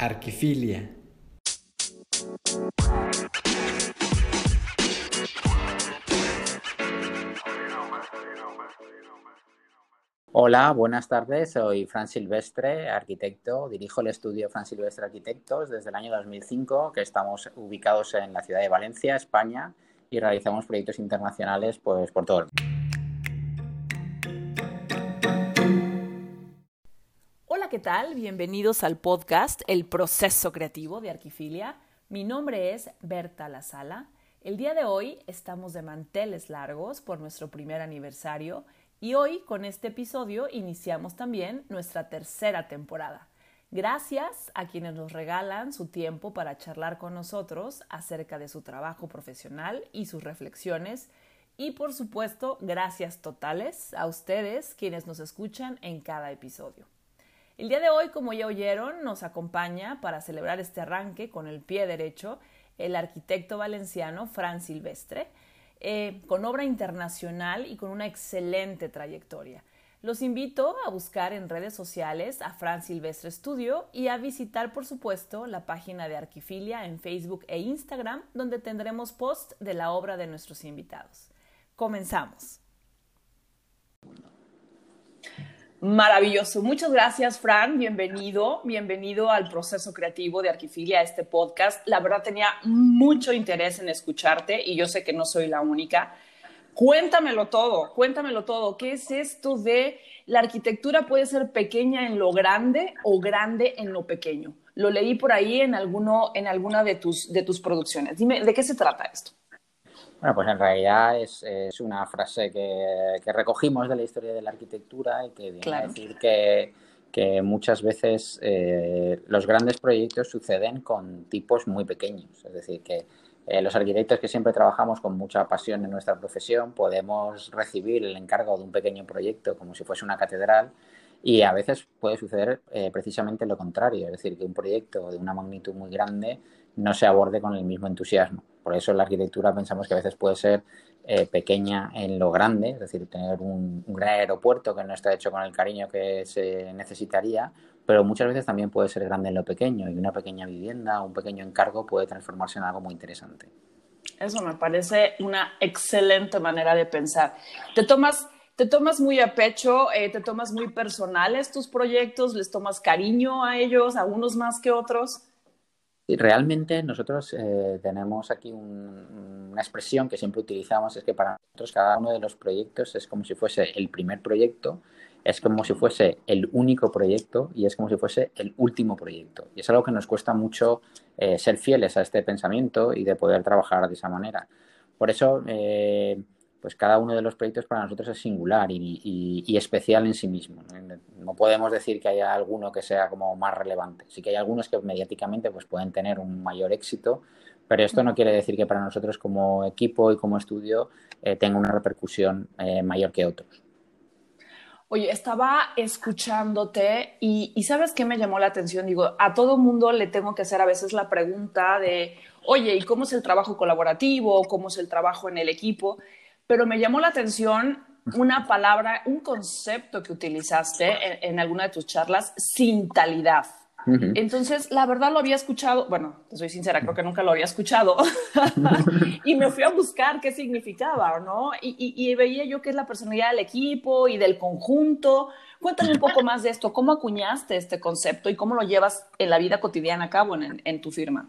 Arquifilia. Hola, buenas tardes. Soy Fran Silvestre, arquitecto. Dirijo el estudio Fran Silvestre Arquitectos desde el año 2005, que estamos ubicados en la ciudad de Valencia, España, y realizamos proyectos internacionales pues, por todo el mundo. ¿Qué tal? Bienvenidos al podcast El proceso creativo de Arquifilia. Mi nombre es Berta La Sala. El día de hoy estamos de manteles largos por nuestro primer aniversario y hoy con este episodio iniciamos también nuestra tercera temporada. Gracias a quienes nos regalan su tiempo para charlar con nosotros acerca de su trabajo profesional y sus reflexiones. Y por supuesto, gracias totales a ustedes quienes nos escuchan en cada episodio. El día de hoy, como ya oyeron, nos acompaña para celebrar este arranque con el pie derecho el arquitecto valenciano Fran Silvestre, eh, con obra internacional y con una excelente trayectoria. Los invito a buscar en redes sociales a Fran Silvestre Studio y a visitar, por supuesto, la página de Arquifilia en Facebook e Instagram, donde tendremos post de la obra de nuestros invitados. Comenzamos. Maravilloso. Muchas gracias, Fran. Bienvenido, bienvenido al proceso creativo de Arquifilia, este podcast. La verdad tenía mucho interés en escucharte y yo sé que no soy la única. Cuéntamelo todo, cuéntamelo todo. ¿Qué es esto de la arquitectura puede ser pequeña en lo grande o grande en lo pequeño? Lo leí por ahí en, alguno, en alguna de tus, de tus producciones. Dime, ¿de qué se trata esto? Bueno, pues en realidad es, es una frase que, que, recogimos de la historia de la arquitectura y que viene a decir que, que muchas veces eh, los grandes proyectos suceden con tipos muy pequeños. Es decir, que eh, los arquitectos que siempre trabajamos con mucha pasión en nuestra profesión podemos recibir el encargo de un pequeño proyecto como si fuese una catedral y a veces puede suceder eh, precisamente lo contrario, es decir, que un proyecto de una magnitud muy grande no se aborde con el mismo entusiasmo. Por eso la arquitectura pensamos que a veces puede ser eh, pequeña en lo grande, es decir, tener un, gran aeropuerto que no está hecho con el cariño que se necesitaría, pero muchas veces también puede ser grande en lo pequeño y una pequeña vivienda, un pequeño encargo puede transformarse en algo muy interesante. Eso me parece una excelente manera de pensar. Te tomas te tomas muy a pecho, eh, te tomas muy personales tus proyectos, les tomas cariño a ellos, a unos más que otros. Realmente nosotros eh, tenemos aquí un, una expresión que siempre utilizamos, es que para nosotros cada uno de los proyectos es como si fuese el primer proyecto, es como si fuese el único proyecto y es como si fuese el último proyecto. Y es algo que nos cuesta mucho eh, ser fieles a este pensamiento y de poder trabajar de esa manera. Por eso, eh, pues cada uno de los proyectos para nosotros es singular y, y, y, especial en sí mismo. No podemos decir que haya alguno que sea como más relevante. Sí que hay algunos que mediáticamente pues pueden tener un mayor éxito, pero esto no quiere decir que para nosotros como equipo y como estudio eh, tenga una repercusión eh, mayor que otros. Oye, estaba escuchándote y, y, ¿sabes qué me llamó la atención? Digo, a todo mundo le tengo que hacer a veces la pregunta de, oye, ¿y cómo es el trabajo colaborativo? ¿Cómo es el trabajo en el equipo? Pero me llamó la atención una palabra, un concepto que utilizaste en, en alguna de tus charlas, sintalidad. Uh -huh. Entonces, la verdad lo había escuchado, bueno, te soy sincera, creo que nunca lo había escuchado, y me fui a buscar qué significaba, ¿no? Y, y, y, veía yo que es la personalidad del equipo y del conjunto. Cuéntame un poco más de esto, ¿cómo acuñaste este concepto y cómo lo llevas en la vida cotidiana a cabo en, en tu firma?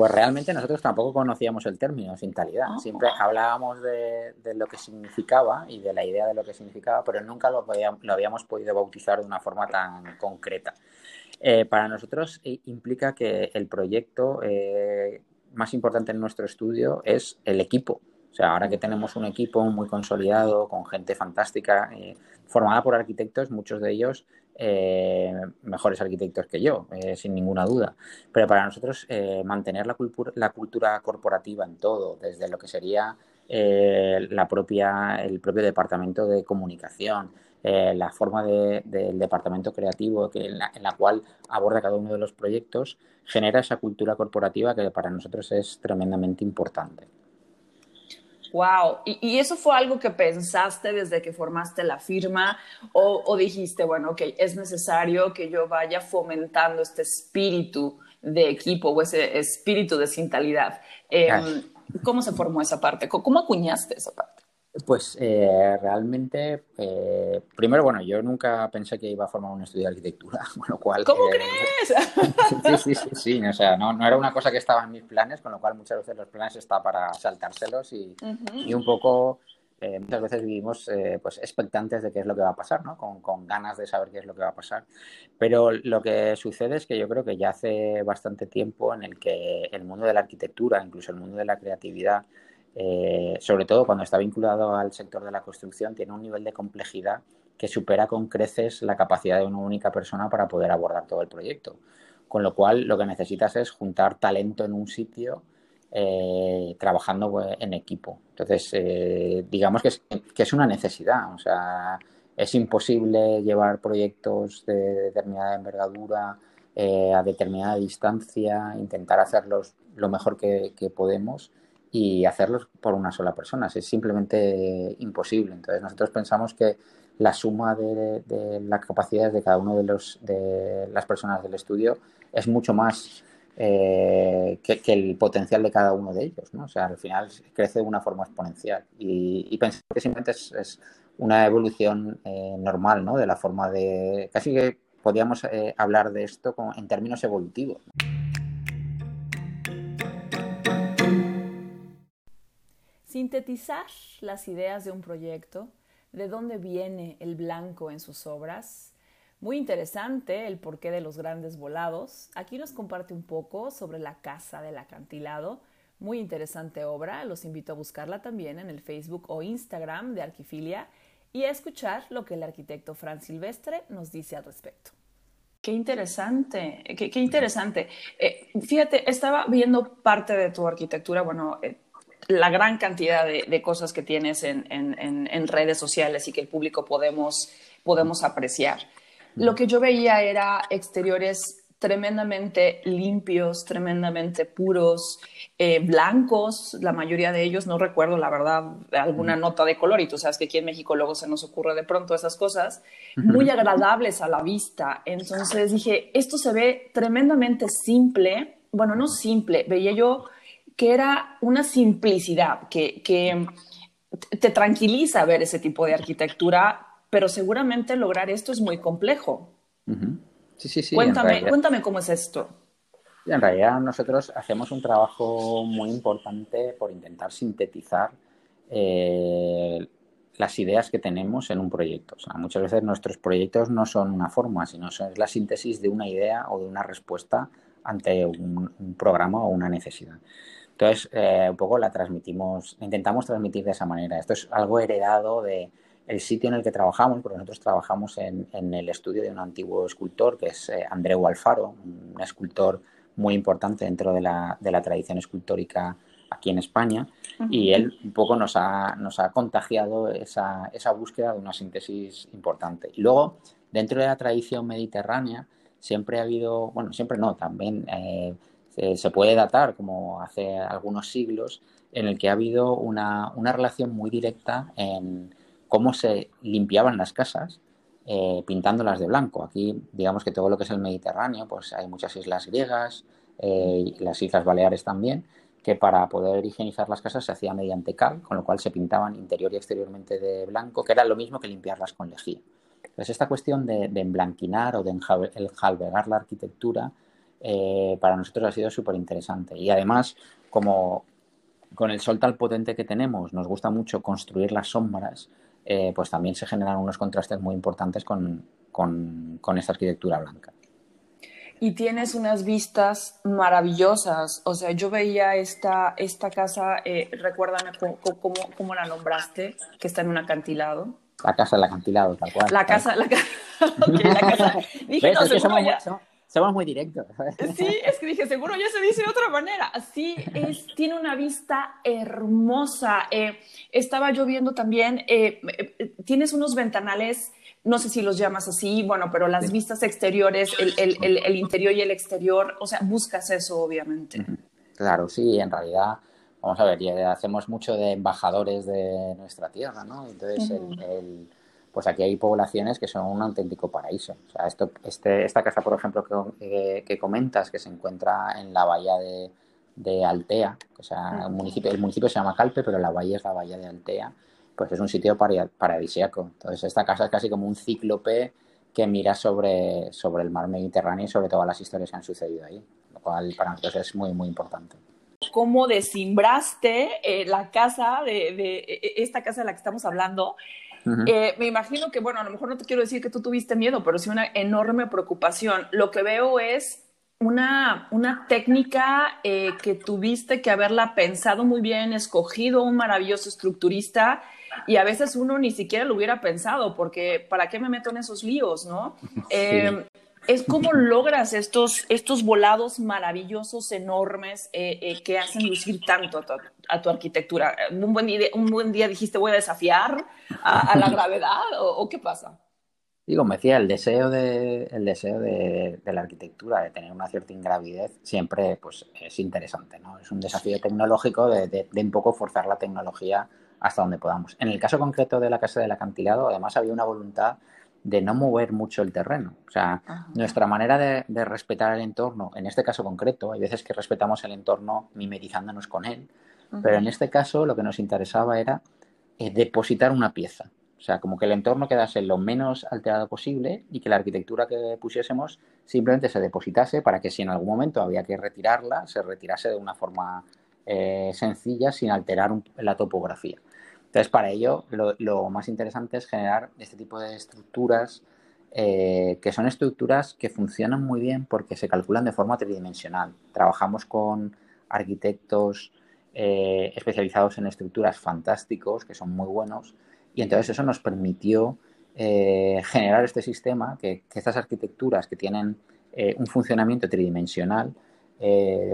Pues realmente nosotros tampoco conocíamos el término sintalidad. Siempre hablábamos de, de, lo que significaba y de la idea de lo que significaba, pero nunca lo, podía, lo habíamos podido bautizar de una forma tan concreta. Eh, para nosotros eh, implica que el proyecto eh, más importante en nuestro estudio es el equipo. O sea, ahora que tenemos un equipo muy consolidado, con gente fantástica, eh, formada por arquitectos, muchos de ellos eh, mejores arquitectos que yo, eh, sin ninguna duda. Pero para nosotros eh, mantener la cultura, la cultura corporativa en todo, desde lo que sería eh, la propia, el propio departamento de comunicación, la forma de, del departamento creativo que en la cual aborda cada uno de los proyectos, genera esa cultura corporativa que para nosotros es tremendamente importante. Wow. ¿Y, eso fue algo que pensaste desde que formaste la firma o, dijiste, bueno, ok, es necesario que yo vaya fomentando este espíritu de equipo o ese espíritu de sintalidad? Em, ¿Cómo se formó esa parte? ¿Cómo acuñaste esa parte? Pues eh, realmente, eh, primero, bueno, yo nunca pensé que iba a formar un estudio de arquitectura, con lo cual... ¿Cómo eh, crees? sí, sí, sí, sí, o sea, no, no, era una cosa que estaba en mis planes, con lo cual muchas veces los planes están para saltárselos y, y un poco, muchas veces vivimos pues expectantes de qué es lo que va a pasar, ¿no? Con, con ganas de saber qué es lo que va a pasar. Pero lo que sucede es que yo creo que ya hace bastante tiempo en el que el mundo de la arquitectura, incluso el mundo de la creatividad, eh, sobre todo cuando está vinculado al sector de la construcción, tiene un nivel de complejidad que supera con creces la capacidad de una única persona para poder abordar todo el proyecto. Con lo cual, lo que necesitas es juntar talento en un sitio eh, trabajando pues, en equipo. Entonces, eh, digamos que es, que es, una necesidad. O sea, es imposible llevar proyectos de determinada envergadura a determinada distancia, intentar hacerlos lo mejor que podemos y hacerlos por una sola persona. Es simplemente imposible. Entonces nosotros pensamos que la suma de, las capacidades de cada uno de, los, de las personas del estudio es mucho más eh, que, el potencial de cada uno de ellos. ¿no? O sea, al final crece de una forma exponencial. Y, pensamos que simplemente es, una evolución eh, normal ¿no? de la forma de... Casi que podríamos eh, hablar de esto en términos evolutivos. Sintetizar las ideas de un proyecto, de dónde viene el blanco en sus obras. Muy interesante el porqué de los grandes volados. Aquí nos comparte un poco sobre la casa del acantilado. Muy interesante obra. Los invito a buscarla también en el Facebook o Instagram de Arquifilia y a escuchar lo que el arquitecto Fran Silvestre nos dice al respecto. Qué interesante, qué, interesante. Eh, fíjate, estaba viendo parte de tu arquitectura, bueno, eh, la gran cantidad de, cosas que tienes en, redes sociales y que el público podemos, podemos apreciar. Lo que yo veía era exteriores tremendamente limpios, tremendamente puros, eh, blancos, la mayoría de ellos, no recuerdo la verdad alguna nota de color, y tú sabes que aquí en México luego se nos ocurre de pronto esas cosas, muy agradables a la vista. Entonces dije, esto se ve tremendamente simple, bueno, no simple, veía yo que era una simplicidad, que, te tranquiliza ver ese tipo de arquitectura, pero seguramente lograr esto es muy complejo. Sí, sí, sí. Cuéntame, cuéntame cómo es esto. En realidad nosotros hacemos un trabajo muy importante por intentar sintetizar eh, las ideas que tenemos en un proyecto. O sea, muchas veces nuestros proyectos no son una forma, sino son la síntesis de una idea o de una respuesta ante un programa o una necesidad. Entonces, eh, un poco la transmitimos, intentamos transmitir de esa manera. Esto es algo heredado de el sitio en el que trabajamos, porque nosotros trabajamos en, el estudio de un antiguo escultor que es eh, Andreu Alfaro, un escultor muy importante dentro de la, tradición escultórica aquí en España y él un poco nos ha, nos ha contagiado esa, búsqueda de una síntesis importante. Y luego, dentro de la tradición mediterránea, siempre ha habido, bueno, siempre no, también eh, se puede datar como hace algunos siglos, en el que ha habido una, relación muy directa en cómo se limpiaban las casas eh, pintándolas de blanco. Aquí, digamos que todo lo que es el Mediterráneo, pues hay muchas islas griegas, eh, y las Islas Baleares también, que para poder higienizar las casas se hacía mediante cal, con lo cual se pintaban interior y exteriormente de blanco, que era lo mismo que limpiarlas con lejía. Entonces, esta cuestión de, de emblanquinar o de enjalbegar la arquitectura eh, para nosotros ha sido súper interesante. Y además, como con el sol tan potente que tenemos, nos gusta mucho construir las sombras, eh, pues también se generan unos contrastes muy importantes con, con, esta arquitectura blanca. Y tienes unas vistas maravillosas. O sea, yo veía esta, esta casa, eh, recuérdame cómo, cómo, la nombraste, que está en un acantilado. La casa del acantilado, tal cual. La casa, la, la casa. Dije, no, somos muy directos. Sí, es que dije, seguro ya se dice de otra manera. Sí, es, tiene una vista hermosa. Eh, estaba yo viendo también, eh, eh, tienes unos ventanales, no sé si los llamas así, bueno, pero las vistas exteriores, el, interior y el exterior, o sea, buscas eso, obviamente. Claro, sí, en realidad vamos a ver, hacemos mucho de embajadores de nuestra tierra, ¿no? Entonces, el, pues aquí hay poblaciones que son un auténtico paraíso. O sea, esto, este, esta casa, por ejemplo, que, que, comentas, que se encuentra en la bahía de, de Altea, o sea, el municipio, el municipio se llama Calpe, pero la bahía es la bahía de Altea, pues es un sitio paradisíaco. Entonces, esta casa es casi como un cíclope que mira sobre, sobre el mar Mediterráneo y sobre todas las historias que han sucedido ahí, lo cual para nosotros es muy, muy importante cómo desimbraste eh, la casa de, de, e, e, esta casa de la que estamos hablando. Eh, me imagino que, bueno, a lo mejor no te quiero decir que tú tuviste miedo, pero sí una enorme preocupación. Lo que veo es una, una técnica eh, que tuviste que haberla pensado muy bien, escogido un maravilloso estructurista y a veces uno ni siquiera lo hubiera pensado, porque ¿para qué me meto en esos líos, no? Es cómo logras estos, estos volados maravillosos, enormes, eh, eh, que hacen lucir tanto a tu, arquitectura. ¿Un buen, día, ¿Un buen día dijiste voy a desafiar a, la gravedad o, qué pasa? Digo, me decía, el deseo, de, el deseo de, la arquitectura, de tener una cierta ingravidez, siempre pues, es interesante, ¿no? Es un desafío tecnológico de, de un poco forzar la tecnología hasta donde podamos. En el caso concreto de la Casa del Acantilado, además había una voluntad de no mover mucho el terreno. O sea, nuestra manera de, respetar el entorno, en este caso concreto, hay veces que respetamos el entorno mimetizándonos con él, pero en este caso lo que nos interesaba era eh, depositar una pieza. O sea, como que el entorno quedase lo menos alterado posible y que la arquitectura que pusiésemos simplemente se depositase para que si en algún momento había que retirarla, se retirase de una forma eh, sencilla sin alterar la topografía. Entonces, para ello, lo, más interesante es generar este tipo de estructuras eh, que son estructuras que funcionan muy bien porque se calculan de forma tridimensional. Trabajamos con arquitectos eh, especializados en estructuras fantásticos, que son muy buenos, y entonces eso nos permitió eh, generar este sistema, que, estas arquitecturas que tienen un funcionamiento tridimensional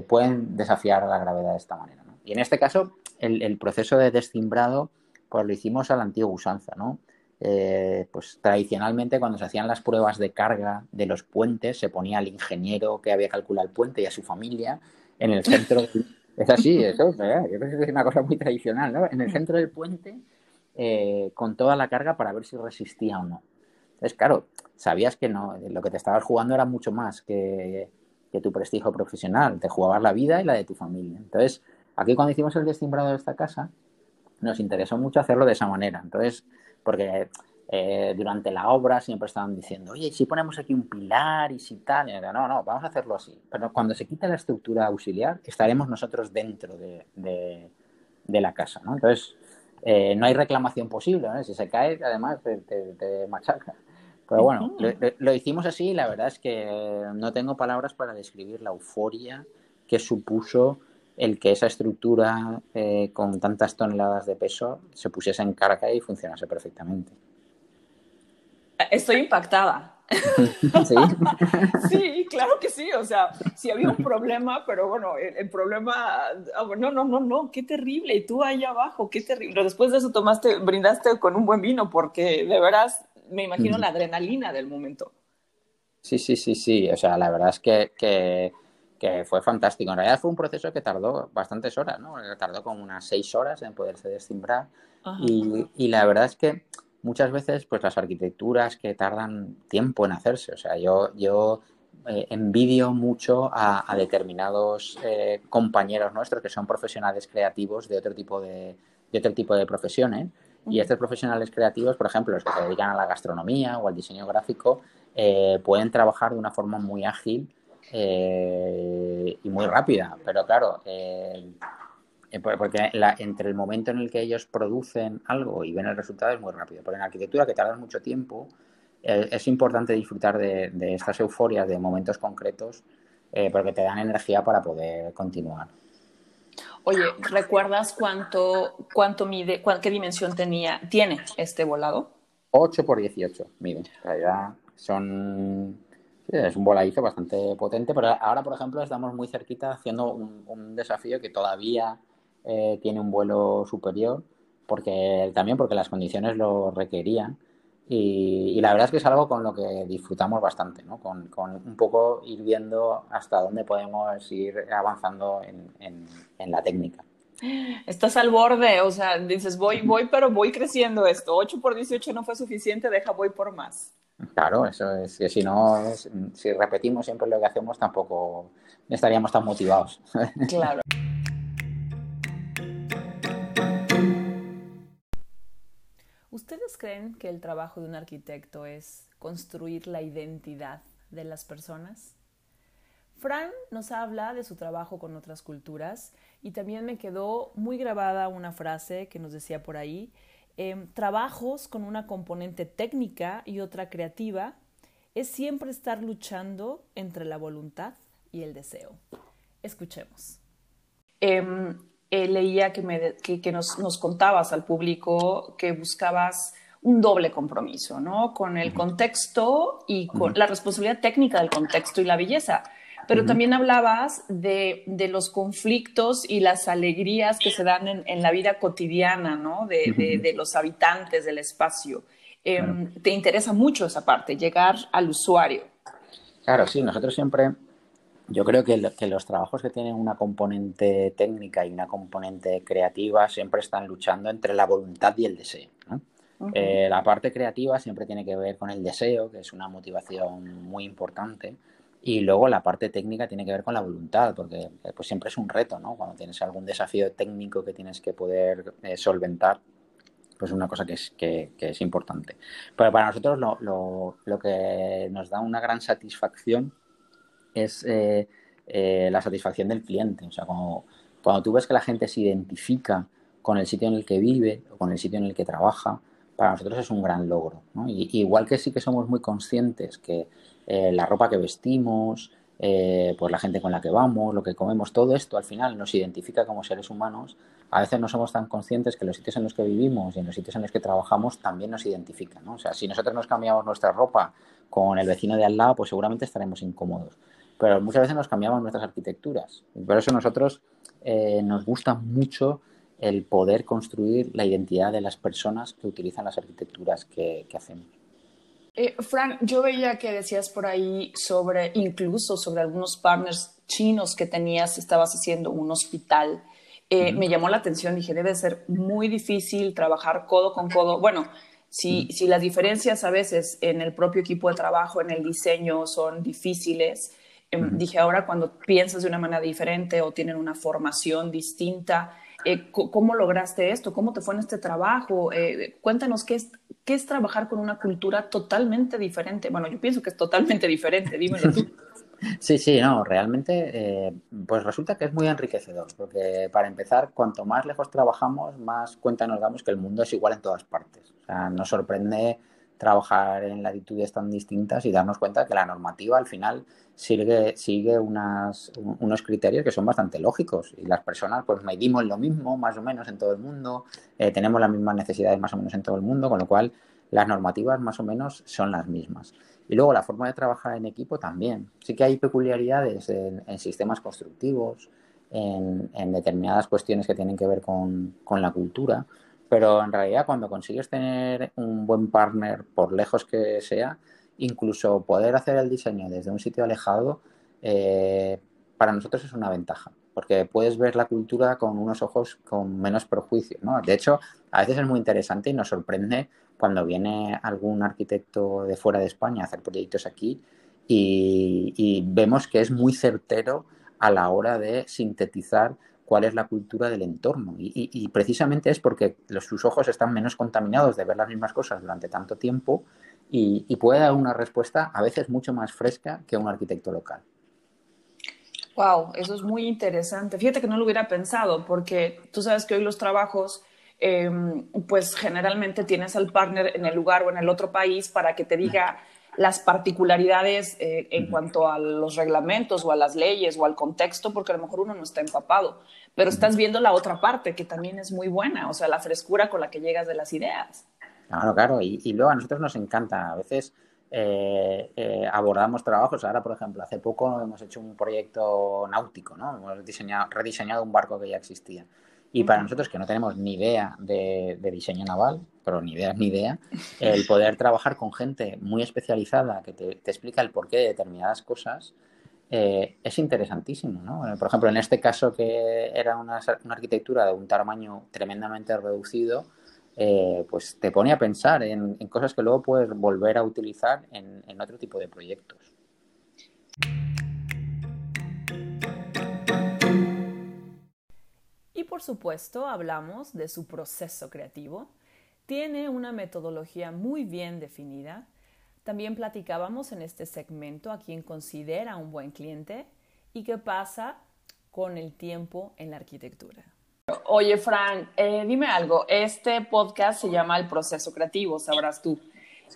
pueden desafiar la gravedad de esta manera. Y en este caso, el, el proceso de descimbrado pues lo hicimos a la antigua usanza, ¿no? Eh, pues tradicionalmente cuando se hacían las pruebas de carga de los puentes se ponía al ingeniero que había calculado el puente y a su familia en el centro. es así, eso, yo creo que es una cosa muy tradicional, ¿no? En el centro del puente eh, con toda la carga para ver si resistía o no. Entonces, claro, sabías que no, lo que te estabas jugando era mucho más que, que tu prestigio profesional, te jugabas la vida y la de tu familia. Entonces, aquí cuando hicimos el destimbrado de esta casa, nos interesó mucho hacerlo de esa manera. Entonces, porque eh, durante la obra siempre estaban diciendo, oye, si ponemos aquí un pilar y si tal, no, no, vamos a hacerlo así. Pero cuando se quita la estructura auxiliar, estaremos nosotros dentro de, de, la casa, ¿no? Entonces, eh, no hay reclamación posible, ¿no? Si se cae, además, te, te, machaca. Pero bueno, lo, lo, hicimos así y la verdad es que no tengo palabras para describir la euforia que supuso el que esa estructura eh, con tantas toneladas de peso se pusiese en carga y funcionase perfectamente. Estoy impactada. ¿Sí? sí, claro que sí. O sea, sí había un problema, pero bueno, el, problema, ah, no, no, no, no, qué terrible. Y tú ahí abajo, qué terrible. Después de eso tomaste, brindaste con un buen vino, porque de veras me imagino la adrenalina del momento. Sí, sí, sí, sí. O sea, la verdad es que, que que fue fantástico. En realidad fue un proceso que tardó bastantes horas, ¿no? Tardó como unas seis horas en poderse descimbrar. Y, y, la verdad es que muchas veces, pues las arquitecturas que tardan tiempo en hacerse. O sea, yo, yo eh, envidio mucho a, determinados eh, compañeros nuestros que son profesionales creativos de otro tipo de, de otro tipo de profesiones. Y estos profesionales creativos, por ejemplo, los que se dedican a la gastronomía o al diseño gráfico, eh, pueden trabajar de una forma muy ágil eh, y muy rápida. Pero claro, eh, eh, porque entre el momento en el que ellos producen algo y ven el resultado es muy rápido. Porque en arquitectura, que tarda mucho tiempo, es importante disfrutar de, estas euforias, de momentos concretos, porque te dan energía para poder continuar. Oye, ¿recuerdas cuánto, cuánto mide, qué dimensión tenía, tiene este volado? 8 por 18 mide. son es un voladizo bastante potente, pero ahora, por ejemplo, estamos muy cerquita haciendo un, desafío que todavía eh, tiene un vuelo superior, porque también porque las condiciones lo requerían. Y, la verdad es que es algo con lo que disfrutamos bastante, ¿no? con, un poco ir viendo hasta dónde podemos ir avanzando en, en, la técnica. Estás al borde, o sea, dices, voy, voy, pero voy creciendo esto. 8 por 18 no fue suficiente, deja, voy por más. Claro, eso es que si no, si repetimos siempre lo que hacemos, tampoco estaríamos tan motivados. Claro. ¿Ustedes creen que el trabajo de un arquitecto es construir la identidad de las personas? Fran nos habla de su trabajo con otras culturas y también me quedó muy grabada una frase que nos decía por ahí, em, trabajos con una componente técnica y otra creativa es siempre estar luchando entre la voluntad y el deseo. Escuchemos. Em, eh, leía que, me, que, nos, nos, contabas al público que buscabas un doble compromiso, ¿no? Con el contexto y con la responsabilidad técnica del contexto y la belleza pero también hablabas de, los conflictos y las alegrías que se dan en, la vida cotidiana, ¿no? De, los habitantes del espacio. Em, te interesa mucho esa parte, llegar al usuario. Claro, sí, nosotros siempre, yo creo que, los trabajos que tienen una componente técnica y una componente creativa siempre están luchando entre la voluntad y el deseo. Eh, la parte creativa siempre tiene que ver con el deseo, que es una motivación muy importante y luego la parte técnica tiene que ver con la voluntad, porque eh, pues siempre es un reto, ¿no? Cuando tienes algún desafío técnico que tienes que poder eh, solventar, pues es una cosa que es, que, es importante. Pero para nosotros lo, lo, lo, que nos da una gran satisfacción es eh, la satisfacción del cliente. O sea, cuando, cuando tú ves que la gente se identifica con el sitio en el que vive o con el sitio en el que trabaja, para nosotros es un gran logro. ¿no? Y, igual que sí que somos muy conscientes que eh, la ropa que vestimos, eh, pues la gente con la que vamos, lo que comemos, todo esto al final nos identifica como seres humanos. A veces no somos tan conscientes que los sitios en los que vivimos y en los sitios en los que trabajamos también nos identifican. ¿no? O sea, si nosotros nos cambiamos nuestra ropa con el vecino de al lado, pues seguramente estaremos incómodos. Pero muchas veces nos cambiamos nuestras arquitecturas. Y por eso nosotros eh, nos gusta mucho el poder construir la identidad de las personas que utilizan las arquitecturas que hacemos. Eh, Frank, yo veía que decías por ahí sobre, incluso sobre algunos partners chinos que tenías, estabas haciendo un hospital. Eh, me llamó la atención, dije, debe ser muy difícil trabajar codo con codo. Bueno, si, si las diferencias a veces en el propio equipo de trabajo, en el diseño, son difíciles, em, dije, ahora cuando piensas de una manera diferente o tienen una formación distinta, eh, ¿cómo lograste esto? ¿Cómo te fue en este trabajo? Eh, cuéntanos qué es, qué es trabajar con una cultura totalmente diferente. Bueno, yo pienso que es totalmente diferente, dímelo tú. Sí, sí, no, realmente, eh, pues resulta que es muy enriquecedor, porque para empezar, cuanto más lejos trabajamos, más cuenta nos damos que el mundo es igual en todas partes. O sea, nos sorprende trabajar en latitudes tan distintas y darnos cuenta que la normativa al final sigue, sigue unas, unos criterios que son bastante lógicos y las personas pues medimos lo mismo más o menos en todo el mundo, eh, tenemos las mismas necesidades más o menos en todo el mundo, con lo cual las normativas más o menos son las mismas. Y luego la forma de trabajar en equipo también. Sí que hay peculiaridades en, sistemas constructivos, en, en, determinadas cuestiones que tienen que ver con, con la cultura, pero en realidad cuando consigues tener un buen partner, por lejos que sea, incluso poder hacer el diseño desde un sitio alejado, eh, para nosotros es una ventaja, porque puedes ver la cultura con unos ojos con menos prejuicio. ¿no? De hecho, a veces es muy interesante y nos sorprende cuando viene algún arquitecto de fuera de España a hacer proyectos aquí y, y vemos que es muy certero a la hora de sintetizar cuál es la cultura del entorno. Y, precisamente es porque los, sus ojos están menos contaminados de ver las mismas cosas durante tanto tiempo y, puede dar una respuesta a veces mucho más fresca que un arquitecto local. Wow, eso es muy interesante. Fíjate que no lo hubiera pensado, porque tú sabes que hoy los trabajos, em, pues generalmente tienes al partner en el lugar o en el otro país para que te diga las particularidades eh, en cuanto a los reglamentos o a las leyes o al contexto, porque a lo mejor uno no está empapado, pero estás viendo la otra parte que también es muy buena, o sea, la frescura con la que llegas de las ideas. Claro, claro, y, luego a nosotros nos encanta, a veces eh, eh, abordamos trabajos, ahora por ejemplo, hace poco hemos hecho un proyecto náutico, ¿no? Hemos diseñado, rediseñado un barco que ya existía. Y para nosotros, que no tenemos ni idea de, diseño naval, pero ni idea ni idea, el poder trabajar con gente muy especializada que te, explica el porqué de determinadas cosas, eh, es interesantísimo. ¿no? Por ejemplo, en este caso que era una, arquitectura de un tamaño tremendamente reducido, eh, pues te pone a pensar en, cosas que luego puedes volver a utilizar en otro tipo de proyectos. Por supuesto hablamos de su proceso creativo. Tiene una metodología muy bien definida. También platicábamos en este segmento a quién considera un buen cliente y qué pasa con el tiempo en la arquitectura. Oye, Fran, eh, dime algo. Este podcast se llama El proceso creativo, sabrás tú.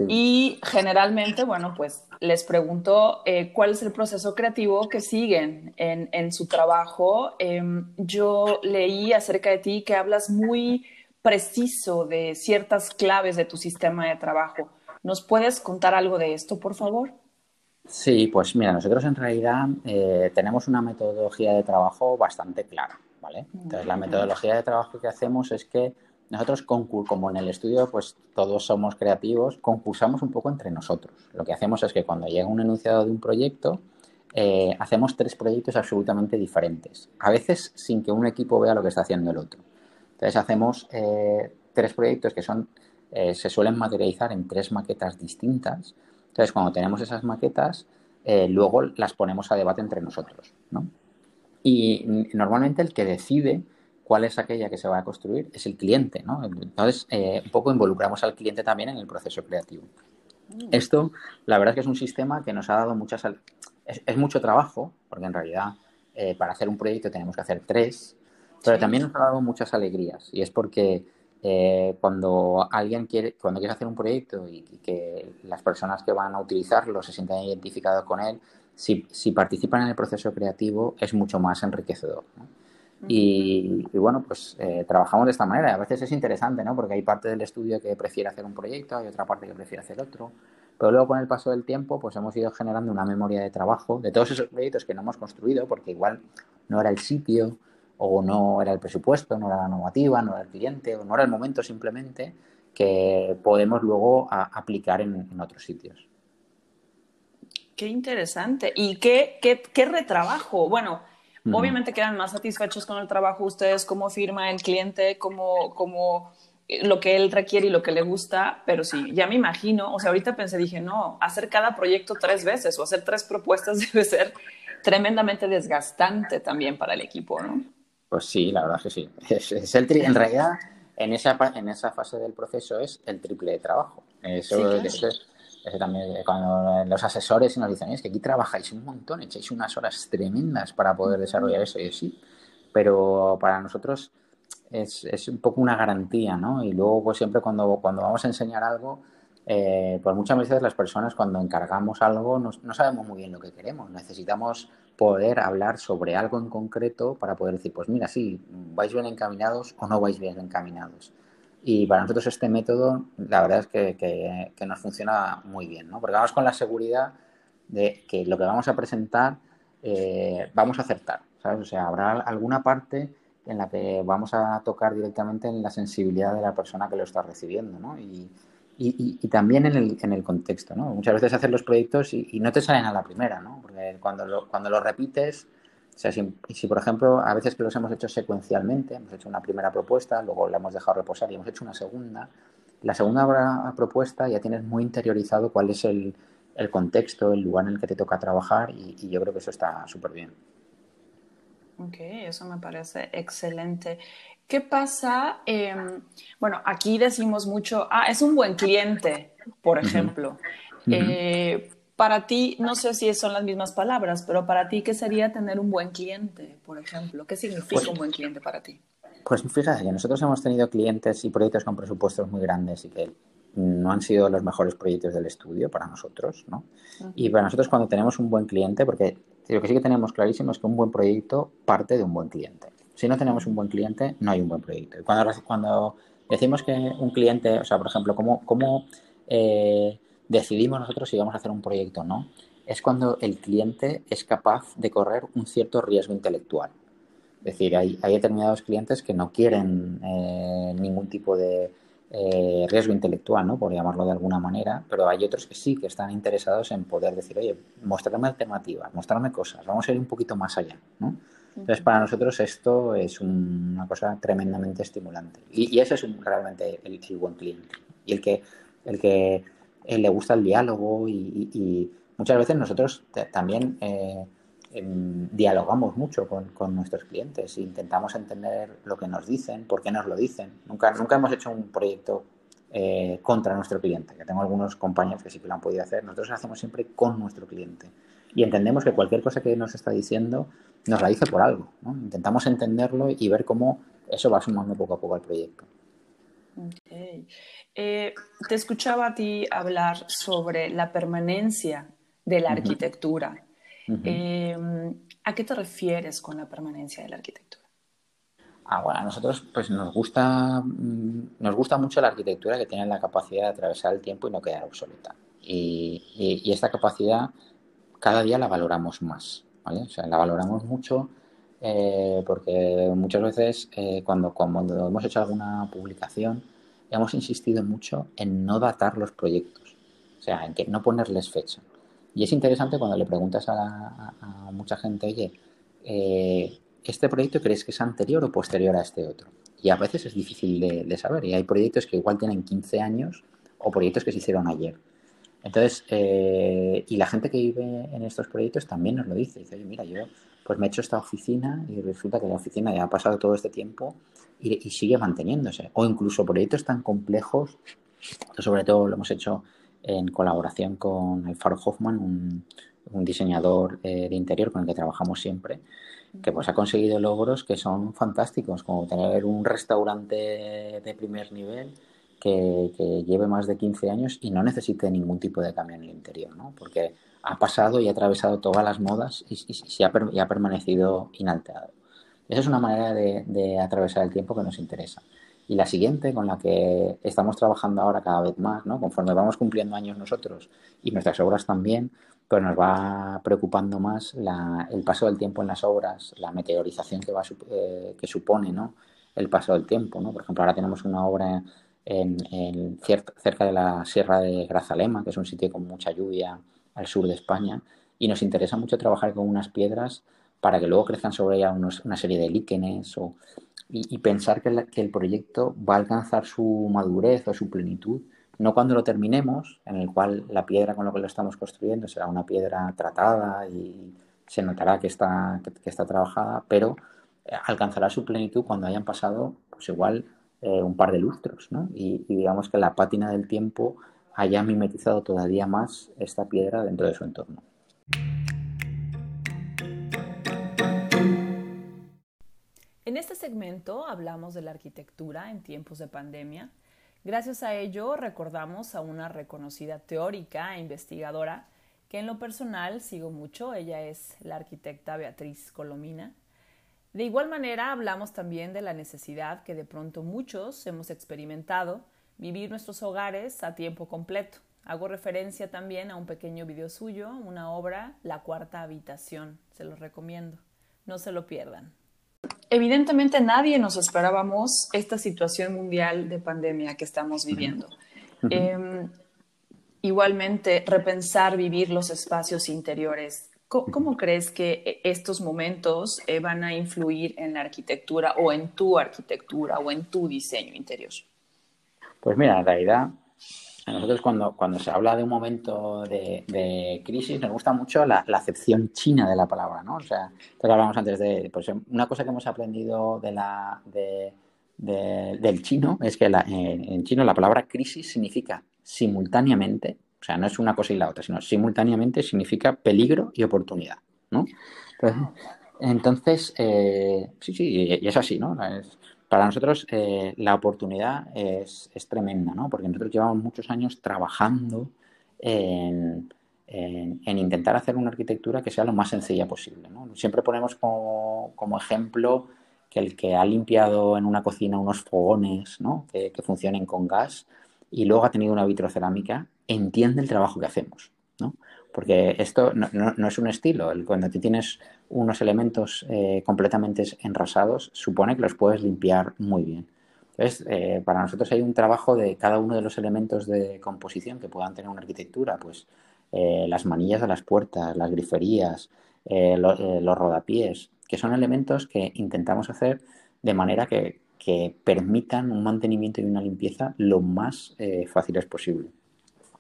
Y generalmente, bueno, pues les pregunto eh, cuál es el proceso creativo que siguen en, su trabajo. Em, yo leí acerca de ti que hablas muy preciso de ciertas claves de tu sistema de trabajo. ¿Nos puedes contar algo de esto, por favor? Sí, pues mira, nosotros en realidad eh, tenemos una metodología de trabajo bastante clara, ¿vale? Entonces, la metodología de trabajo que hacemos es que nosotros, como en el estudio, pues todos somos creativos, concursamos un poco entre nosotros. Lo que hacemos es que cuando llega un enunciado de un proyecto, eh, hacemos tres proyectos absolutamente diferentes, a veces sin que un equipo vea lo que está haciendo el otro. Entonces hacemos eh, tres proyectos que son, eh, se suelen materializar en tres maquetas distintas. Entonces cuando tenemos esas maquetas, luego las ponemos a debate entre nosotros. ¿no? Y normalmente el que decide cuál es aquella que se va a construir es el cliente, ¿no? Entonces, eh, un poco involucramos al cliente también en el proceso creativo. Mm. Esto, la verdad es que es un sistema que nos ha dado muchas... Es, mucho trabajo, porque en realidad eh, para hacer un proyecto tenemos que hacer tres, pero también nos ha dado muchas alegrías. Y es porque eh, cuando alguien quiere, cuando quiere hacer un proyecto y, que las personas que van a utilizarlo se sientan identificados con él, si, si participan en el proceso creativo es mucho más enriquecedor. ¿no? Y, bueno, pues eh, trabajamos de esta manera. A veces es interesante, ¿no? Porque hay parte del estudio que prefiere hacer un proyecto, hay otra parte que prefiere hacer otro. Pero luego con el paso del tiempo, pues hemos ido generando una memoria de trabajo de todos esos proyectos que no hemos construido, porque igual no era el sitio, o no era el presupuesto, no era la normativa, no era el cliente, o no era el momento simplemente, que podemos luego aplicar en, otros sitios. Qué interesante. ¿Y qué, qué, qué retrabajo? Bueno, Obviamente quedan más satisfechos con el trabajo ustedes, cómo firma el cliente, cómo, cómo eh, lo que él requiere y lo que le gusta, pero sí, ya me imagino, o sea, ahorita pensé, dije, no, hacer cada proyecto tres veces o hacer tres propuestas debe ser tremendamente desgastante también para el equipo, ¿no? Pues sí, la verdad que sí. Es, el en realidad, en esa, en esa fase del proceso es el triple de trabajo. Eso, también eh, cuando los asesores nos dicen, es que aquí trabajáis un montón, echáis unas horas tremendas para poder desarrollar eso, y sí, pero para nosotros es, es, un poco una garantía, ¿no? Y luego, pues siempre cuando, cuando vamos a enseñar algo, eh, pues muchas veces las personas cuando encargamos algo no, no, sabemos muy bien lo que queremos, necesitamos poder hablar sobre algo en concreto para poder decir, pues mira, sí, vais bien encaminados o no vais bien encaminados. Y para nosotros este método, la verdad es que, nos funciona muy bien, ¿no? Porque vamos con la seguridad de que lo que vamos a presentar eh, vamos a acertar, ¿sabes? O sea, habrá alguna parte en la que vamos a tocar directamente en la sensibilidad de la persona que lo está recibiendo, ¿no? Y, también en el, en el, contexto, ¿no? Muchas veces haces los proyectos y, no te salen a la primera, ¿no? Porque cuando cuando lo repites sea, si, por ejemplo, a veces que los hemos hecho secuencialmente, hemos hecho una primera propuesta, luego la hemos dejado reposar y hemos hecho una segunda, la segunda propuesta ya tienes muy interiorizado cuál es el, contexto, el lugar en el que te toca trabajar y, yo creo que eso está súper bien. Ok, eso me parece excelente. ¿Qué pasa? Em, bueno, aquí decimos mucho, ah, es un buen cliente, por ejemplo. Para ti, no sé si son las mismas palabras, pero para ti, ¿qué sería tener un buen cliente, por ejemplo? ¿Qué significa pues un buen cliente para ti? Pues fíjate que nosotros hemos tenido clientes y proyectos con presupuestos muy grandes y que no han sido los mejores proyectos del estudio para nosotros, ¿no? Y para nosotros cuando tenemos un buen cliente, porque lo que sí que tenemos clarísimo es que un buen proyecto parte de un buen cliente. Si no tenemos un buen cliente, no hay un buen proyecto. Y cuando, cuando decimos que un cliente, o sea, por ejemplo, cómo, cómo eh, decidimos nosotros si vamos a hacer un proyecto o no, es cuando el cliente es capaz de correr un cierto riesgo intelectual. Es decir, hay, determinados clientes que no quieren eh, ningún tipo de, eh, riesgo intelectual, ¿no? Por llamarlo de alguna manera, pero hay otros que sí, que están interesados en poder decir, oye, mostrarme alternativas, mostrarme cosas, vamos a ir un poquito más allá, ¿no? Entonces, para nosotros esto es una cosa tremendamente estimulante. Y, ese es realmente el, buen cliente. Y el que, el que le gusta el diálogo y, muchas veces nosotros también eh, em, dialogamos mucho con, nuestros clientes e intentamos entender lo que nos dicen, por qué nos lo dicen. Nunca, nunca hemos hecho un proyecto eh, contra nuestro cliente, que tengo algunos compañeros que sí que lo han podido hacer. Nosotros lo hacemos siempre con nuestro cliente y entendemos que cualquier cosa que nos está diciendo nos la dice por algo. Intentamos entenderlo y ver cómo eso va sumando poco a poco al proyecto. Eh, te escuchaba a ti hablar sobre la permanencia de la arquitectura. Em, ¿A qué te refieres con la permanencia de la arquitectura? Ah, bueno, a nosotros pues nos gusta, mm, nos gusta mucho la arquitectura que tiene la capacidad de atravesar el tiempo y no quedar obsoleta. y esta capacidad cada día la valoramos más, ¿vale? O sea, la valoramos mucho eh, porque muchas veces eh, cuando, cuando hemos hecho alguna publicación hemos insistido mucho en no datar los proyectos, o sea, en que no ponerles fecha. Y es interesante cuando le preguntas a, mucha gente, oye, eh, ¿este proyecto crees que es anterior o posterior a este otro? Y a veces es difícil de, de, saber. Y hay proyectos que igual tienen 15 años o proyectos que se hicieron ayer. Entonces, eh, y la gente que vive en estos proyectos también nos lo dice. Dice, oye, mira, yo pues me he hecho esta oficina y resulta que la oficina ya ha pasado todo este tiempo y, sigue manteniéndose. O incluso proyectos tan complejos, sobre todo lo hemos hecho en colaboración con Alfaro Hoffman, un, diseñador eh, de interior con el que trabajamos siempre, que pues ha conseguido logros que son fantásticos, como tener un restaurante de primer nivel que, lleve más de 15 años y no necesite ningún tipo de cambio en el interior, ¿no? Porque ha pasado y ha atravesado todas las modas y, se ha, ha, permanecido inalterado. Esa es una manera de, atravesar el tiempo que nos interesa. Y la siguiente, con la que estamos trabajando ahora cada vez más, ¿no? conforme vamos cumpliendo años nosotros y nuestras obras también, pues nos va preocupando más el paso del tiempo en las obras, la meteorización que, va, eh, que supone ¿no? el paso del tiempo. ¿no? Por ejemplo, ahora tenemos una obra en, cerca de la Sierra de Grazalema, que es un sitio con mucha lluvia al sur de España, y nos interesa mucho trabajar con unas piedras para que luego crezcan sobre ella una serie de líquenes o, y, pensar que, el proyecto va a alcanzar su madurez o su plenitud, no cuando lo terminemos, en el cual la piedra con la que lo estamos construyendo será una piedra tratada y se notará que está, que está trabajada, pero eh, alcanzará su plenitud cuando hayan pasado, pues igual, eh, un par de lustros, ¿no? Y, digamos que la pátina del tiempo haya mimetizado todavía más esta piedra dentro de su entorno. En este segmento hablamos de la arquitectura en tiempos de pandemia. Gracias a ello recordamos a una reconocida teórica e investigadora que en lo personal sigo mucho. Ella es la arquitecta Beatriz Colomina. De igual manera, hablamos también de la necesidad que de pronto muchos hemos experimentado vivir nuestros hogares a tiempo completo. Hago referencia también a un pequeño video suyo, una obra, La cuarta habitación. Se los recomiendo. No se lo pierdan. Evidentemente nadie nos esperábamos esta situación mundial de pandemia que estamos viviendo. Em, igualmente, repensar vivir los espacios interiores ¿Cómo, crees que e, estos momentos eh, van a influir en la arquitectura o en tu arquitectura o en tu diseño interior? Pues mira, en realidad, a nosotros cuando, cuando se habla de un momento de, crisis, nos gusta mucho la, acepción china de la palabra, ¿no? O sea, entonces hablamos antes de, pues una cosa que hemos aprendido de la, del chino es que en chino la palabra crisis significa simultáneamente o sea, no es una cosa y la otra, sino simultáneamente significa peligro y oportunidad, ¿no? Entonces, eh, sí, sí, y es así, ¿no? Para nosotros eh, la oportunidad es, tremenda, ¿no? Porque nosotros llevamos muchos años trabajando en, intentar hacer una arquitectura que sea lo más sencilla posible. Siempre ponemos como, ejemplo que el que ha limpiado en una cocina unos fogones, ¿no? Que, que funcionen con gas y luego ha tenido una vitrocerámica entiende el trabajo que hacemos, ¿no? Porque esto no, es un estilo. Cuando tú tienes unos elementos eh, completamente enrasados, supone que los puedes limpiar muy bien. Entonces, eh, para nosotros hay un trabajo de cada uno de los elementos de composición que puedan tener una arquitectura, pues eh, las manillas de las puertas, las griferías, los rodapiés, que son elementos que intentamos hacer de manera que, permitan un mantenimiento y una limpieza lo más fáciles posible.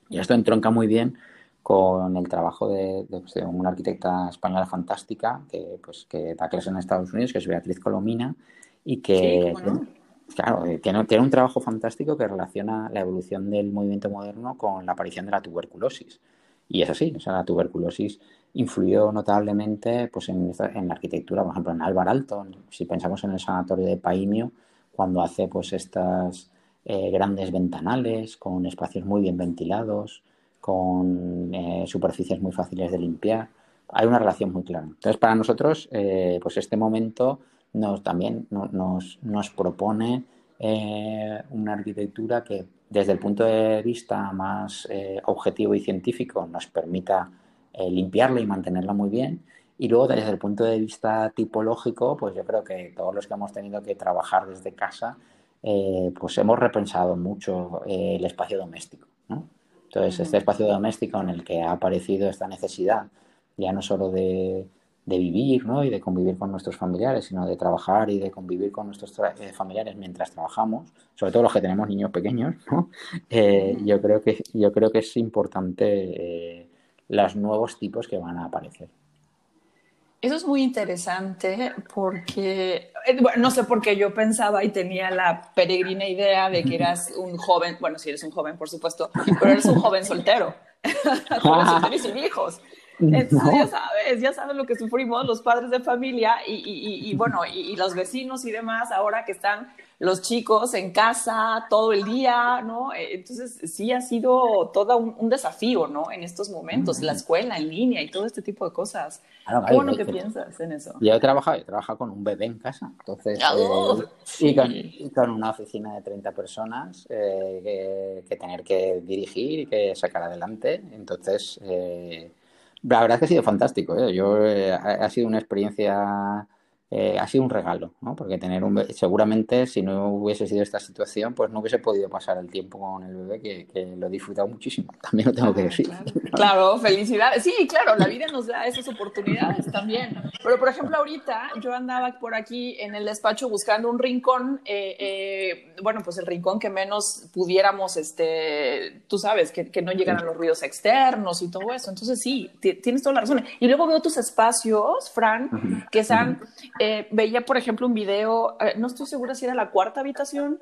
Y esto entronca muy bien con el trabajo de, pues, una arquitecta española fantástica que, pues, que da clases en Estados Unidos, que es Beatriz Colomina, y que Claro, eh, tiene, tiene, un trabajo fantástico que relaciona la evolución del movimiento moderno con la aparición de la tuberculosis. Y es así, o sea, la tuberculosis influyó notablemente pues, en, en la arquitectura, por ejemplo, en Álvar Alto, si pensamos en el sanatorio de Paimio, cuando hace pues estas eh, grandes ventanales con espacios muy bien ventilados, con eh, superficies muy fáciles de limpiar, hay una relación muy clara. Entonces, para nosotros, pues este momento nos, también nos, nos propone eh, una arquitectura que desde el punto de vista más eh, objetivo y científico nos permita eh, limpiarla y mantenerla muy bien. Y luego desde el punto de vista tipológico, pues yo creo que todos los que hemos tenido que trabajar desde casa, pues hemos repensado mucho el espacio doméstico. Entonces, este espacio doméstico en el que ha aparecido esta necesidad, ya no solo de, de vivir ¿no? y de convivir con nuestros familiares, sino de trabajar y de convivir con nuestros eh, familiares mientras trabajamos, sobre todo los que tenemos niños pequeños, ¿no? Eh, yo, creo que, yo creo que es importante eh, los nuevos tipos que van a aparecer. Eso es muy interesante porque, bueno, no sé por qué yo pensaba y tenía la peregrina idea de que eras un joven, bueno, si eres un joven, por supuesto, pero eres un joven soltero, eso tenés hijos. Entonces ya sabes, ya sabes lo que sufrimos los padres de familia y, bueno, y, los vecinos y demás, ahora que están los chicos en casa todo el día, ¿no? Eh, entonces sí ha sido todo un, desafío, ¿no? En estos momentos, la escuela en línea y todo este tipo de cosas. ¿Qué bueno que piensas en eso? Yo he trabajado, he trabajado con un bebé en casa, entonces, eh, y, con, una oficina de 30 personas eh, que, tener que dirigir y que sacar adelante, entonces... La verdad es que ha sido fantástico. ¿eh? Yo, eh, ha sido una experiencia, eh, ha sido un regalo, ¿no? Porque tener un bebé, seguramente si no hubiese sido esta situación, pues no hubiese podido pasar el tiempo con el bebé, que, lo he disfrutado muchísimo. También lo tengo que decir. Claro, felicidades. Sí, claro, la vida nos da esas oportunidades también. Pero, por ejemplo, ahorita yo andaba por aquí en el despacho buscando un rincón, bueno, pues el rincón que menos pudiéramos, este, tú sabes, que, que no llegaran los ruidos externos y todo eso. Entonces, sí, tienes toda la razón. Y luego veo tus espacios, Fran, que están, eh, veía, por ejemplo, un video, eh, no estoy segura si era la cuarta habitación.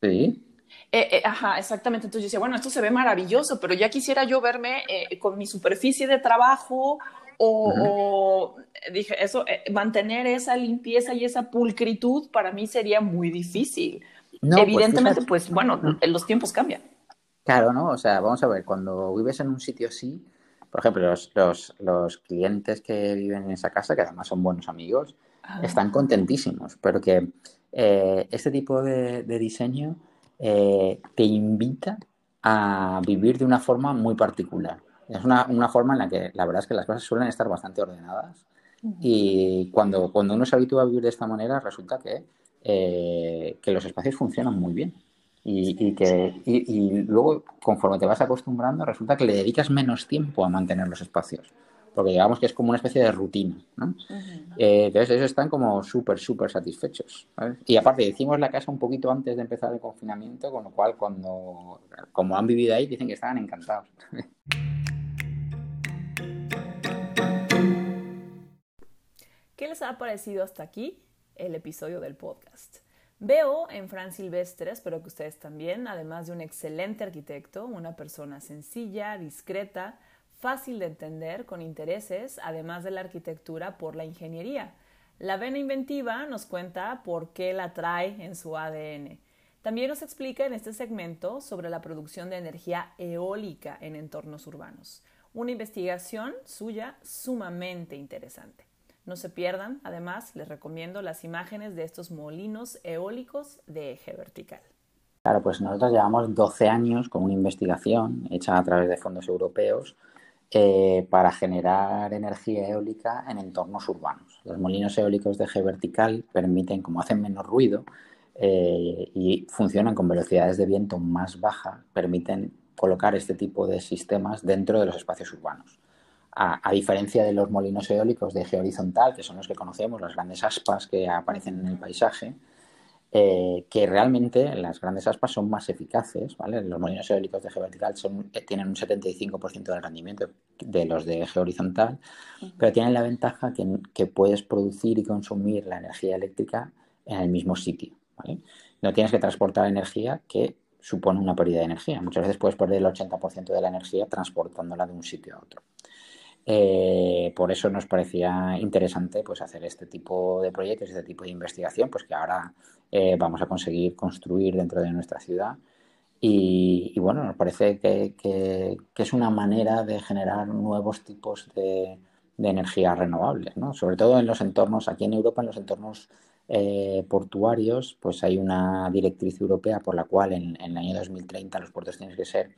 Sí. Eh, ajá, exactamente. Entonces yo decía, bueno, esto se ve maravilloso, pero ya quisiera yo verme con mi superficie de trabajo o, dije, eso, mantener esa limpieza y esa pulcritud para mí sería muy difícil. Pues Evidentemente, pues, bueno, los tiempos cambian. Claro, ¿no? O sea, vamos a ver, cuando vives en un sitio así, por ejemplo, los, los, los, clientes que viven en esa casa, que además son buenos amigos. Están contentísimos, porque eh, este tipo de, diseño eh, te invita a vivir de una forma muy particular. Es una, una, forma en la que la verdad es que las cosas suelen estar bastante ordenadas y cuando, cuando uno se habitúa a vivir de esta manera resulta que, eh, que los espacios funcionan muy bien. Y, que, y, luego, conforme te vas acostumbrando, resulta que le dedicas menos tiempo a mantener los espacios. Porque digamos que es como una especie de rutina. ¿no? Eh, entonces, ellos están como súper, súper satisfechos. Y aparte, decimos la casa un poquito antes de empezar el confinamiento, con lo cual, cuando como han vivido ahí, dicen que estaban encantados. ¿Qué les ha parecido hasta aquí el episodio del podcast? Veo en Fran Silvestre, espero que ustedes también, además de un excelente arquitecto, una persona sencilla, discreta, fácil de entender, con intereses, además de la arquitectura, por la ingeniería. La vena inventiva nos cuenta por qué la trae en su ADN. También nos explica en este segmento sobre la producción de energía eólica en entornos urbanos. Una investigación suya sumamente interesante. No se pierdan, además, les recomiendo las imágenes de estos molinos eólicos de eje vertical. Claro, pues nosotros llevamos 12 años con una investigación hecha a través de fondos europeos eh, para generar energía eólica en entornos urbanos. Los molinos eólicos de eje vertical permiten, como hacen menos ruido, eh, y funcionan con velocidades de viento más bajas, permiten colocar este tipo de sistemas dentro de los espacios urbanos. A, diferencia de los molinos eólicos de eje horizontal, que son los que conocemos, las grandes aspas que aparecen en el paisaje, eh, que realmente las grandes aspas son más eficaces, ¿vale? Los molinos eólicos de eje vertical son, eh, tienen un 75% de rendimiento de los de eje horizontal, pero tienen la ventaja que, que, puedes producir y consumir la energía eléctrica en el mismo sitio, ¿vale? No tienes que transportar energía que supone una pérdida de energía. Muchas veces puedes perder el 80% de la energía transportándola de un sitio a otro. Eh, por eso nos parecía interesante pues, hacer este tipo de proyectos, este tipo de investigación, pues que ahora eh, vamos a conseguir construir dentro de nuestra ciudad. Y, bueno, nos parece que, es una manera de generar nuevos tipos de, energías renovables, ¿no? sobre todo en los entornos, aquí en Europa, en los entornos eh, portuarios, pues hay una directriz europea por la cual en, en, el año 2030 los puertos tienen que ser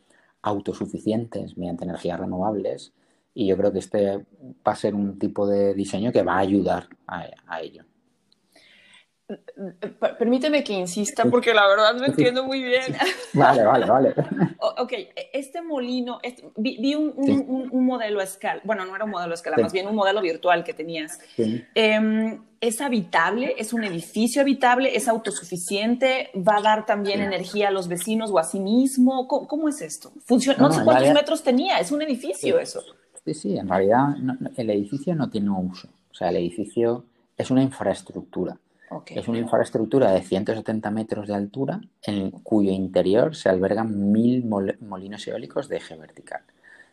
autosuficientes mediante energías renovables y yo creo que este va a ser un tipo de diseño que va a ayudar a, ello. Permíteme que insista porque la verdad no entiendo muy bien. Vale, vale, vale. ok, este molino, vi, un, modelo a escala, bueno, no era un modelo a escala, más bien un modelo virtual que tenías. Em, ¿Es habitable? ¿Es un edificio habitable? ¿Es autosuficiente? ¿Va a dar también energía a los vecinos o a sí mismo? ¿Cómo, es esto? Funciona, no, sé cuántos metros tenía, es un edificio eso. Sí, sí, en realidad el edificio no tiene uso. O sea, el edificio es una infraestructura. Es una infraestructura de 170 metros de altura en cuyo interior se albergan mil molinos eólicos de eje vertical.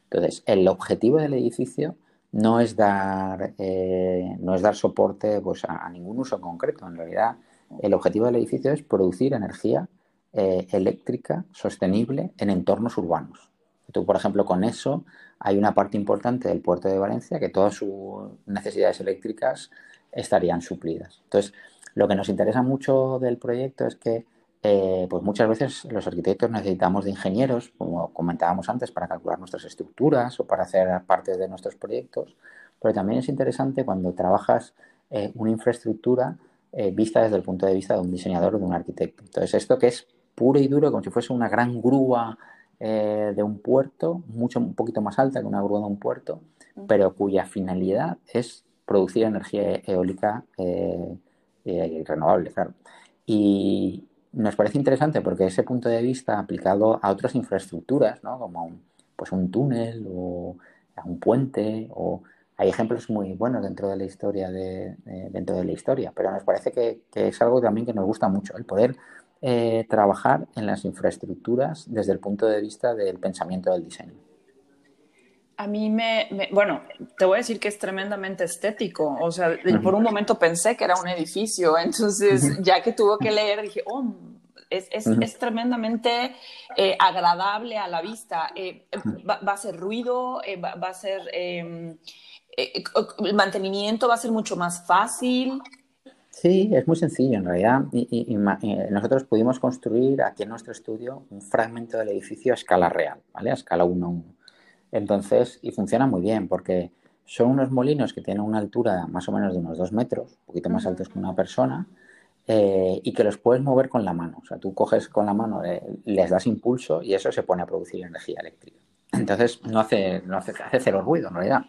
Entonces, el objetivo del edificio no es dar, eh, no es dar soporte pues, a, ningún uso concreto. En realidad, el objetivo del edificio es producir energía eh, eléctrica sostenible en entornos urbanos. Tú, por ejemplo, con eso hay una parte importante del puerto de Valencia que todas sus necesidades eléctricas estarían suplidas. Entonces, lo que nos interesa mucho del proyecto es que eh, pues muchas veces los arquitectos necesitamos de ingenieros, como comentábamos antes, para calcular nuestras estructuras o para hacer partes de nuestros proyectos, pero también es interesante cuando trabajas eh, una infraestructura eh, vista desde el punto de vista de un diseñador o de un arquitecto. Entonces, esto que es puro y duro, como si fuese una gran grúa eh, de un puerto, mucho, un poquito más alta que una grúa de un puerto, pero cuya finalidad es producir energía eólica eh, eh, renovable, claro. Y nos parece interesante porque ese punto de vista aplicado a otras infraestructuras, ¿no? como un, pues un túnel o a un puente, o hay ejemplos muy buenos dentro de la historia de, dentro de la historia, pero nos parece que, que, es algo también que nos gusta mucho, el poder eh, trabajar en las infraestructuras desde el punto de vista del pensamiento del diseño. A mí me, bueno, te voy a decir que es tremendamente estético. O sea, por un momento pensé que era un edificio, entonces ya que tuve que leer dije, oh, es, es, es tremendamente eh, agradable a la vista. Eh, va, a ser ruido, va, va, a ser... Em, el mantenimiento va a ser mucho más fácil. Sí, es muy sencillo en realidad. Y, eh, nosotros pudimos construir aquí en nuestro estudio un fragmento del edificio a escala real, ¿vale? A escala 1 a 1. Entonces, y funciona muy bien porque son unos molinos que tienen una altura más o menos de unos 2 metros, un poquito más altos que una persona, eh, y que los puedes mover con la mano. O sea, tú coges con la mano, eh, les das impulso y eso se pone a producir energía eléctrica. Entonces, no hace, no hace, hace cero ruido en realidad.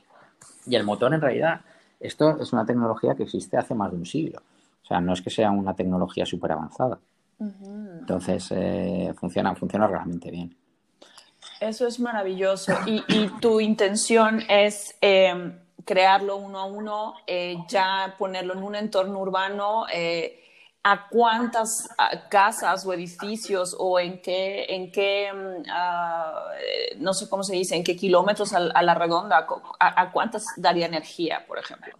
Y el motor en realidad, esto es una tecnología que existe hace más de un siglo. O sea, no es que sea una tecnología súper avanzada. Entonces, eh, funciona, funciona realmente bien. Eso es maravilloso. Y, tu intención es em, crearlo uno a uno, eh, ya ponerlo en un entorno urbano. Eh, ¿A cuántas casas o edificios o en qué, en qué em, ah, no sé cómo se dice, en qué kilómetros a, la redonda, a cuántas daría energía, por ejemplo?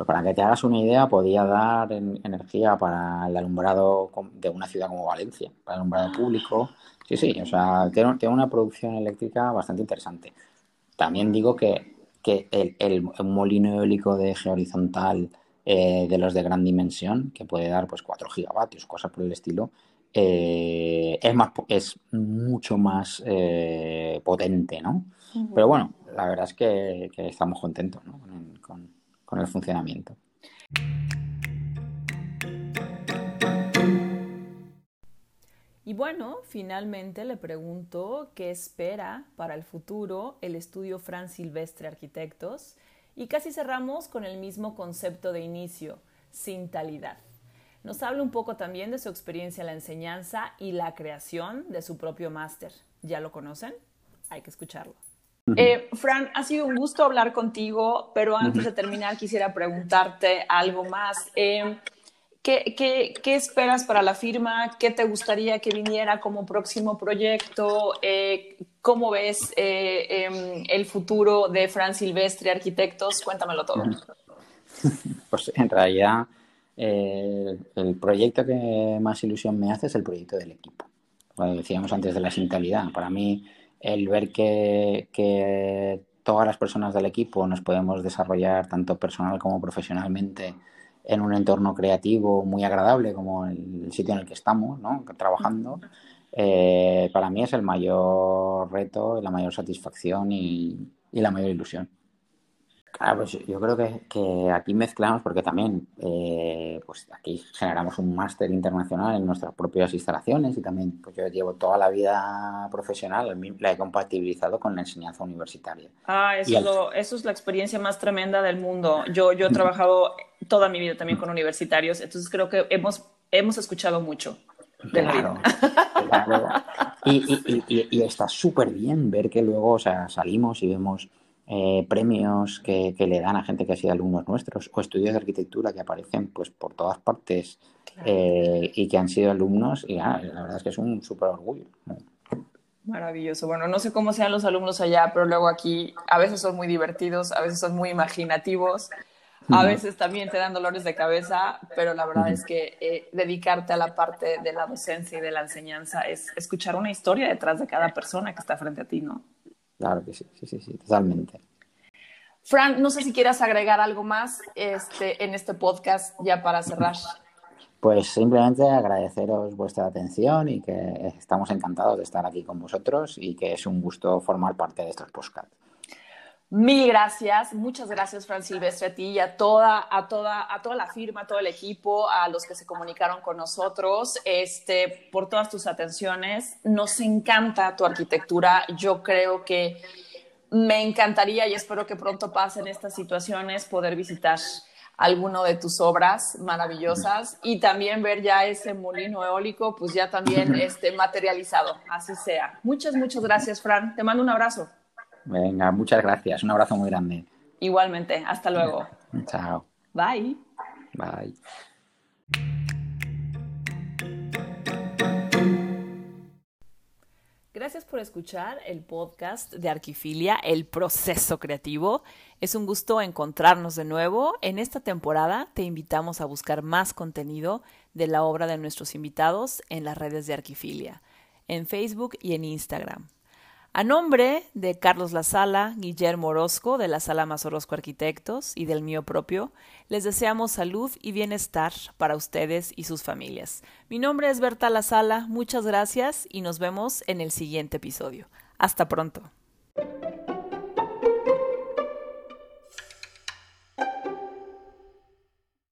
Pues para que te hagas una idea, podía dar energía para el alumbrado de una ciudad como Valencia, para el alumbrado público. Sí, sí, o sea, tiene, una producción eléctrica bastante interesante. También digo que, el, molino eólico de eje horizontal eh, de los de gran dimensión, que puede dar pues 4 gigavatios, cosas por el estilo, eh, es, más, es mucho más eh, potente, ¿no? Pero bueno, la verdad es que, estamos contentos ¿no? con con el funcionamiento. bueno, finalmente le pregunto qué espera para el futuro el estudio Fran Silvestre Arquitectos y casi cerramos con el mismo concepto de inicio, sintalidad. Nos habla un poco también de su experiencia en la enseñanza y la creación de su propio máster. ¿Ya lo conocen? Hay que escucharlo. Eh, Fran, ha sido un gusto hablar contigo, pero antes de terminar quisiera preguntarte algo más. Eh, ¿qué, esperas para la firma? ¿Qué te gustaría que viniera como próximo proyecto? Eh, ¿Cómo ves em, el futuro de Fran Silvestre Arquitectos? Cuéntamelo todo. Pues en realidad el proyecto que más ilusión me hace es el proyecto del equipo. Lo decíamos antes de la sintalidad. Para mí el ver que, todas las personas del equipo nos podemos desarrollar tanto personal como profesionalmente en un entorno creativo muy agradable como el sitio en el que estamos ¿no? trabajando, eh, para mí es el mayor reto, la mayor satisfacción y la mayor ilusión. Claro, pues yo creo que, aquí mezclamos porque también eh, pues aquí generamos un máster internacional en nuestras propias instalaciones y también pues yo llevo toda la vida profesional, la he compatibilizado con la enseñanza universitaria. Ah, eso, eso es la experiencia más tremenda del mundo. Yo, yo he trabajado toda mi vida también con universitarios, entonces creo que hemos, hemos escuchado mucho. De claro, claro. Y, y, y, y está súper bien ver que luego o sea, salimos y vemos eh, premios que, le dan a gente que ha sido alumnos nuestros o estudios de arquitectura que aparecen pues por todas partes eh, y que han sido alumnos y la verdad es que es un súper orgullo. Maravilloso. Bueno, no sé cómo sean los alumnos allá, pero luego aquí a veces son muy divertidos, a veces son muy imaginativos, a veces también te dan dolores de cabeza, pero la verdad es que eh, dedicarte a la parte de la docencia y de la enseñanza es escuchar una historia detrás de cada persona que está frente a ti, ¿no? Claro que sí, sí, sí, sí, totalmente. Frank, no sé si quieras agregar algo más este, en este podcast ya para cerrar. Pues simplemente agradeceros vuestra atención y que estamos encantados de estar aquí con vosotros y que es un gusto formar parte de estos podcasts. Mil gracias, muchas gracias Fran Silvestre a ti y a toda, a toda, a toda la firma, a todo el equipo, a los que se comunicaron con nosotros, este, por todas tus atenciones. Nos encanta tu arquitectura. Yo creo que me encantaría y espero que pronto pasen estas situaciones poder visitar alguno de tus obras maravillosas y también ver ya ese molino eólico, pues ya también este, materializado, así sea. Muchas, muchas gracias, Fran. Te mando un abrazo. Venga, muchas gracias. Un abrazo muy grande. Igualmente. Hasta luego. Chao. Bye. Bye. Gracias por escuchar el podcast de Arquifilia, El Proceso Creativo. Es un gusto encontrarnos de nuevo. En esta temporada te invitamos a buscar más contenido de la obra de nuestros invitados en las redes de Arquifilia, en Facebook y en Instagram. A nombre de Carlos La Sala, Guillermo Orozco de la Sala Más Arquitectos y del mío propio, les deseamos salud y bienestar para ustedes y sus familias. Mi nombre es Berta La Sala, muchas gracias y nos vemos en el siguiente episodio. Hasta pronto.